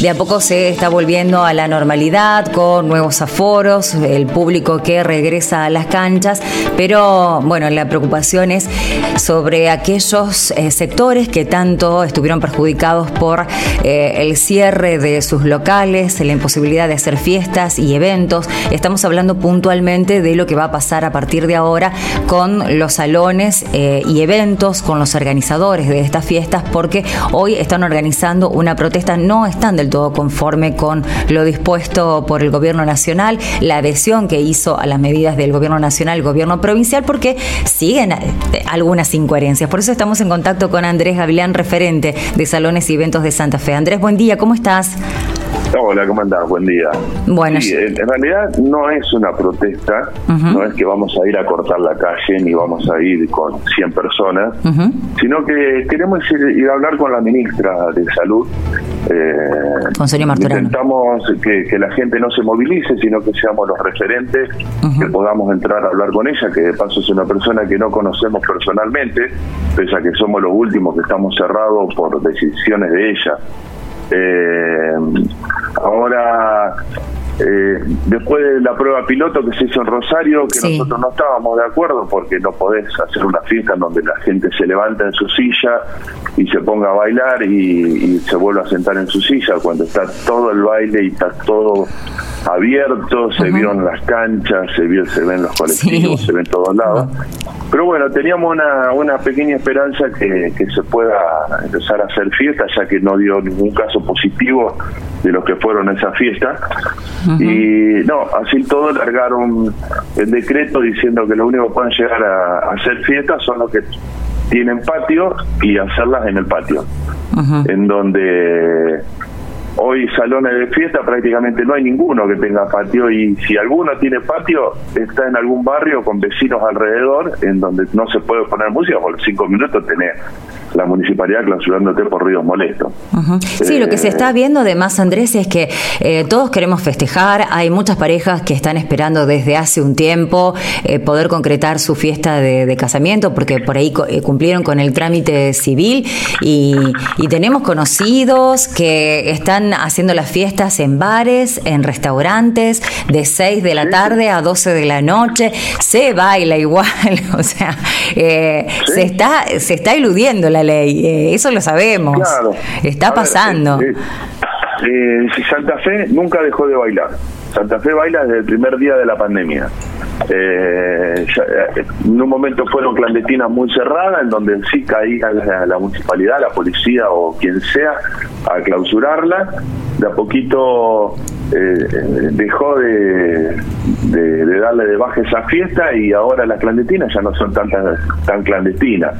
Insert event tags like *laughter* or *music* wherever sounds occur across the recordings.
de a poco se está volviendo a la normalidad con nuevos aforos, el público que regresa a las canchas, pero bueno, la preocupación es sobre aquellos eh, sectores que tanto estuvieron perjudicados por eh, el cierre de sus locales, la imposibilidad de hacer fiestas y eventos. Estamos hablando puntualmente de lo que va a pasar a partir de ahora con los salones eh, y eventos, con los organizadores de estas fiestas, porque hoy están organizando una protesta, no están del todo conforme con lo dispuesto por el gobierno nacional, la adhesión que hizo a las medidas del gobierno nacional, el gobierno provincial, porque siguen algunas incoherencias. Por eso estamos en contacto con Andrés Gavilán, referente de Salones y Eventos de Santa Fe. Andrés, buen día, ¿cómo estás? Hola, ¿cómo andás? Buen día. Bueno, sí, en realidad no es una protesta, no es que vamos a ir a cortar la calle ni vamos a ir con 100 personas, sino que queremos ir, a hablar con la ministra de Salud. Eh, con señor. Intentamos que, la gente no se movilice, sino que seamos los referentes, que podamos entrar a hablar con ella, que de paso es una persona que no conocemos personalmente, pese a que somos los últimos que estamos cerrados por decisiones de ella. Eh, ahora, eh, después de la prueba piloto que se hizo en Rosario, que nosotros no estábamos de acuerdo porque no podés hacer una fiesta en donde la gente se levanta en su silla y se ponga a bailar y, se vuelve a sentar en su silla cuando está todo el baile y está todo abierto, se vio en las canchas, se vio, se ven los colectivos, se ven en todos lados. Pero bueno, teníamos una, una pequeña esperanza que, que, se pueda empezar a hacer fiesta, ya que no dio ningún caso positivo de los que fueron a esa fiesta. Y no, así todo largaron el decreto diciendo que lo único que pueden llegar a, hacer fiestas son los que tienen patio y hacerlas en el patio. En donde Hoy salones de fiesta prácticamente no hay ninguno que tenga patio y si alguno tiene patio está en algún barrio con vecinos alrededor en donde no se puede poner música por cinco minutos tener la municipalidad clausurándote por ruidos molestos. Sí, lo que se está viendo además, Andrés, es que eh, todos queremos festejar, hay muchas parejas que están esperando desde hace un tiempo eh, poder concretar su fiesta de, casamiento, porque por ahí eh, cumplieron con el trámite civil. Y, tenemos conocidos que están haciendo las fiestas en bares, en restaurantes, de 6 de la tarde a 12 de la noche, se baila igual, *laughs* o sea, se, está, se está eludiendo la ley, eh, eso lo sabemos. Está pasando. Eh, eh, Santa Fe nunca dejó de bailar. Santa Fe baila desde el primer día de la pandemia. en un momento fueron clandestinas muy cerradas, en donde sí caía la, municipalidad, la policía o quien sea a clausurarla. De a poquito dejó de, de, darle de baja esa fiesta y ahora las clandestinas ya no son tan, tan clandestinas.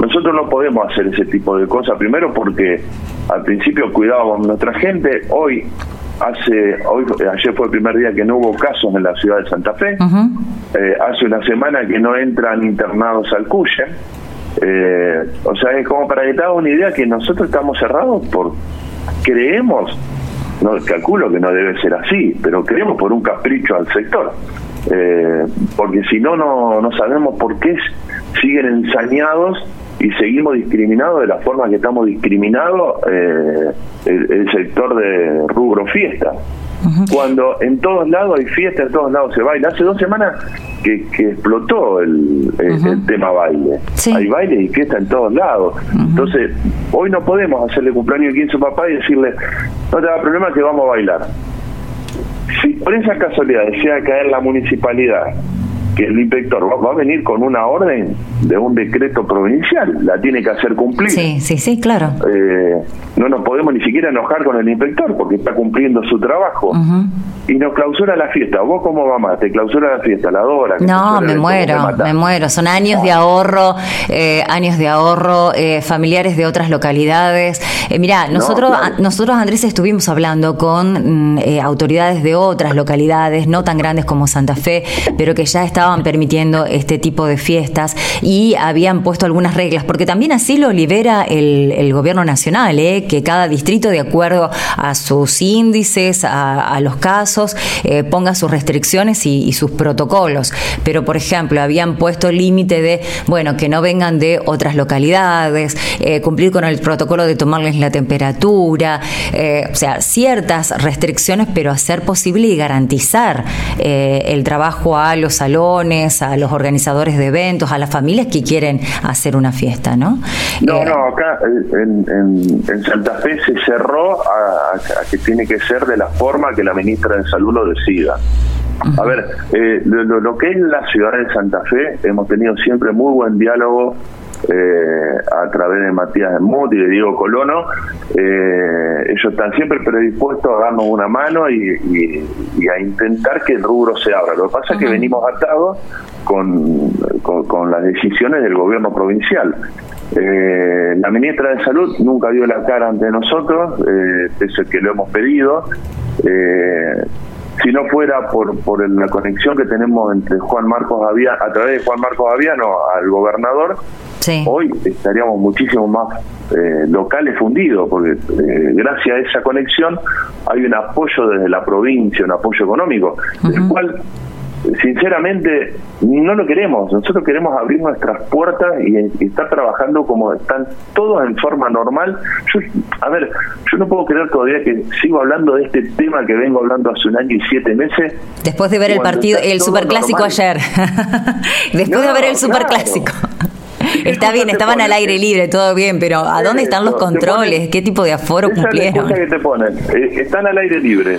Nosotros no podemos hacer ese tipo de cosas, primero porque al principio cuidábamos nuestra gente, hoy hace hoy ayer fue el primer día que no hubo casos en la ciudad de Santa Fe, eh, hace una semana que no entran internados al CUYE, eh, o sea, es como para que te haga una idea que nosotros estamos cerrados por, creemos, no calculo que no debe ser así, pero creemos por un capricho al sector. Eh, porque si no, no sabemos por qué siguen ensañados y seguimos discriminados de la forma que estamos discriminados eh, el, sector de rubro fiesta. Cuando en todos lados hay fiesta, en todos lados se baila. Hace dos semanas que, explotó el, tema baile. Hay baile y fiesta en todos lados. Entonces, hoy no podemos hacerle cumpleaños a su papá y decirle, no te da problema que vamos a bailar. Si por esa casualidad desea caer la municipalidad que el inspector va, a venir con una orden de un decreto provincial, la tiene que hacer cumplir. Sí, sí, sí, claro. Eh, no nos podemos ni siquiera enojar con el inspector porque está cumpliendo su trabajo. Y nos clausura la fiesta. ¿Vos cómo mamá? ¿Te clausura la fiesta? ¿La hora? No, me muero, me muero. Son años de ahorro, eh, años de ahorro, eh, familiares de otras localidades. Eh, mirá, nosotros, nosotros, Andrés, estuvimos hablando con mm, autoridades de otras localidades, no tan grandes como Santa Fe, pero que ya estaban permitiendo este tipo de fiestas y habían puesto algunas reglas, porque también así lo libera el, el gobierno nacional, ¿eh? que cada distrito, de acuerdo a sus índices, a, los casos, casos eh, ponga sus restricciones y, sus protocolos. Pero, por ejemplo, habían puesto límite de, bueno, que no vengan de otras localidades, eh, cumplir con el protocolo de tomarles la temperatura, eh, o sea, ciertas restricciones, pero hacer posible y garantizar el trabajo a los salones, a los organizadores de eventos, a las familias que quieren hacer una fiesta, ¿no? No, no, acá en, Santa Fe se cerró a, que tiene que ser de la forma que la ministra Salud lo decida. A ver, eh, lo, que es la ciudad de Santa Fe, hemos tenido siempre muy buen diálogo eh, a través de Matías Mut y de Diego Colono. Eh, ellos están siempre predispuestos a darnos una mano y, a intentar que el rubro se abra. Lo que pasa es que venimos atados con, con, las decisiones del gobierno provincial. Eh, la ministra de Salud nunca dio la cara ante nosotros, eh, pese que lo hemos pedido. Eh, si no fuera por, por la conexión que tenemos entre Juan Marcos Aviano, a través de Juan Marcos Aviano al gobernador, hoy estaríamos muchísimo más eh, locales fundidos, porque gracias a esa conexión hay un apoyo desde la provincia, un apoyo económico, el cual sinceramente no lo queremos. Nosotros queremos abrir nuestras puertas y, estar trabajando como están todos en forma normal. Yo, a ver, yo no puedo creer todavía que sigo hablando de este tema que vengo hablando hace un año y siete meses. Después de ver el partido, el superclásico ayer. *laughs* Después de ver el superclásico. *laughs* Está bien, estaban al aire libre, todo bien, pero ¿a dónde están los controles? ¿Qué tipo de aforo cumplieron? que te ponen, eh, están al aire libre,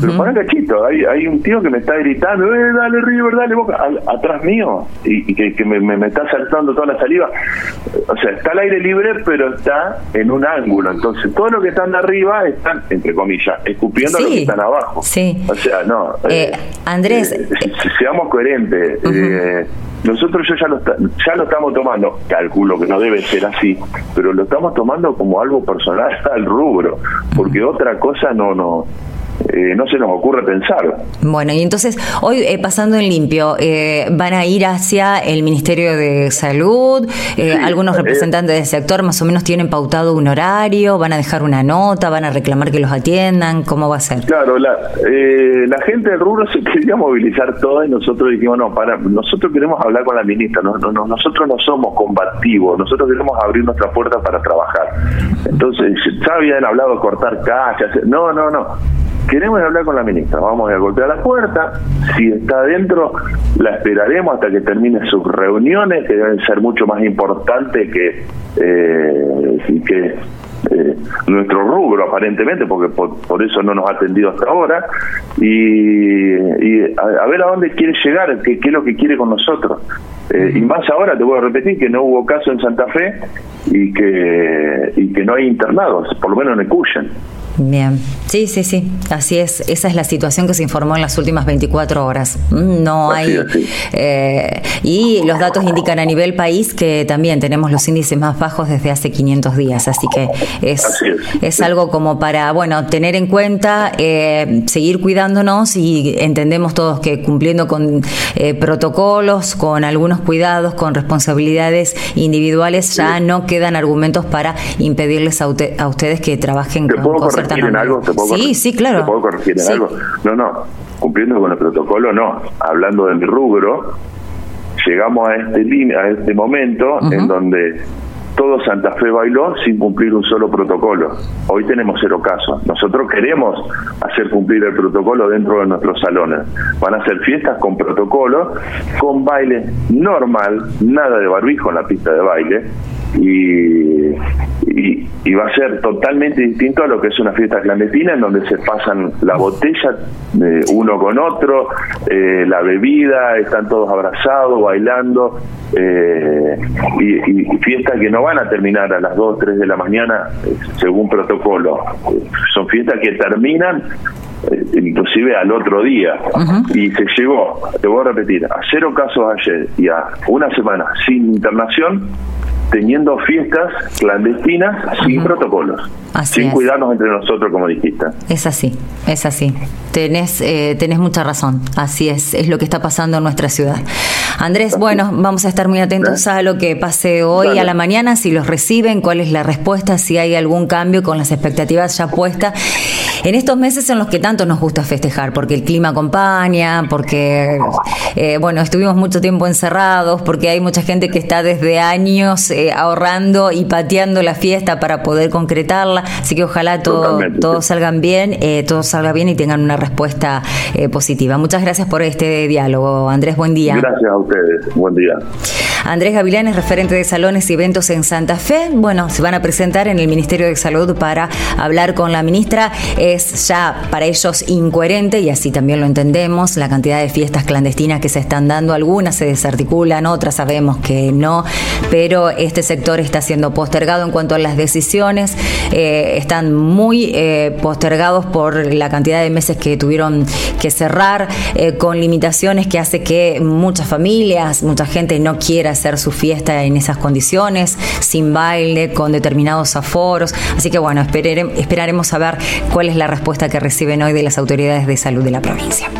pero ponen cachito, hay, hay un tío que me está gritando, eh, dale River, dale Boca, atrás mío, y, que, me, me, está saltando toda la saliva. O sea, está al aire libre, pero está en un ángulo, entonces todos los que están de arriba están, entre comillas, escupiendo a los que están abajo. Sí. O sea, no. Eh, Andrés. seamos coherentes. Nosotros ya lo, ya lo estamos tomando, calculo que no debe ser así, pero lo estamos tomando como algo personal *laughs* al rubro, porque otra cosa no, no, eh, no se nos ocurre pensar. Bueno, y entonces, hoy eh, pasando en limpio, eh, ¿van a ir hacia el Ministerio de Salud? algunos representantes del sector más o menos tienen pautado un horario, van a dejar una nota, van a reclamar que los atiendan, ¿cómo va a ser? Claro, la, la gente del rubro se *laughs* quería movilizar toda y nosotros dijimos, no, para, nosotros queremos hablar con la ministra, no, no, nosotros no somos combativos, nosotros queremos abrir nuestra puerta para trabajar. Entonces, ya habían hablado de cortar calles, no, no, no queremos hablar con la ministra, vamos a golpear la puerta, si está adentro la esperaremos hasta que termine sus reuniones, que deben ser mucho más importantes que, eh, que eh, nuestro rubro aparentemente, porque por, eso no nos ha atendido hasta ahora, y, a, ver a dónde quiere llegar, qué, qué es lo que quiere con nosotros. Eh, y más ahora, te voy a repetir, que no hubo caso en Santa Fe y que, y que no hay internados, por lo menos en Ecuyen. Bien, sí, sí, sí, así es. Esa es la situación que se informó en las últimas 24 horas. Mm, no hay... Eh, y los datos indican a nivel país que también tenemos los índices más bajos desde hace 500 días, así que es, es. algo como para, bueno, tener en cuenta, eh, seguir cuidándonos y entendemos todos que cumpliendo con eh, protocolos, con algunos cuidados, con responsabilidades individuales, ya no quedan argumentos para impedirles a, a ustedes que trabajen con cosas en algo? sí, sí, claro. ¿Te puedo corregir en algo? No, no, cumpliendo con el protocolo, no. Hablando de mi rubro, llegamos a este, a este momento en donde todo Santa Fe bailó sin cumplir un solo protocolo. Hoy tenemos cero casos. Nosotros queremos hacer cumplir el protocolo dentro de nuestros salones. Van a ser fiestas con protocolo, con baile normal, nada de barbijo en la pista de baile. Y, y, va a ser totalmente distinto a lo que es una fiesta clandestina en donde se pasan la botella de uno con otro, eh, la bebida, están todos abrazados, bailando, eh, y, fiestas que no van a terminar a las 2, 3 de la mañana eh, según protocolo, son fiestas que terminan inclusive al otro día. Y se llegó, te voy a repetir, a cero casos ayer y a una semana sin internación teniendo fiestas clandestinas sin protocolos, sin cuidarnos entre nosotros, como dijiste. Es así, es así. Tenés, eh, tenés mucha razón. Así es, es lo que está pasando en nuestra ciudad. Andrés, bueno, vamos a estar muy atentos a lo que pase hoy a la mañana, si los reciben, cuál es la respuesta, si hay algún cambio con las expectativas ya puestas. En estos meses en los que tanto nos gusta festejar, porque el clima acompaña, porque, eh, bueno, estuvimos mucho tiempo encerrados, porque hay mucha gente que está desde años eh, ahorrando y pateando la fiesta para poder concretarla, así que ojalá todo, todos salgan bien, eh, todo salga bien y tengan una respuesta positiva. Muchas gracias por este diálogo, Andrés, buen día. Gracias ustedes, buen día. Andrés Gavilán es referente de salones y eventos en Santa Fe. Bueno, se van a presentar en el Ministerio de Salud para hablar con la ministra. Es ya para ellos incoherente y así también lo entendemos la cantidad de fiestas clandestinas que se están dando. Algunas se desarticulan, otras sabemos que no, pero este sector está siendo postergado en cuanto a las decisiones. Eh, están muy eh, postergados por la cantidad de meses que tuvieron que cerrar, eh, con limitaciones que hace que muchas familias, mucha gente no quiera hacer su fiesta en esas condiciones, sin baile, con determinados aforos. Así que bueno, esperaremos a ver cuál es la respuesta que reciben hoy de las autoridades de salud de la provincia.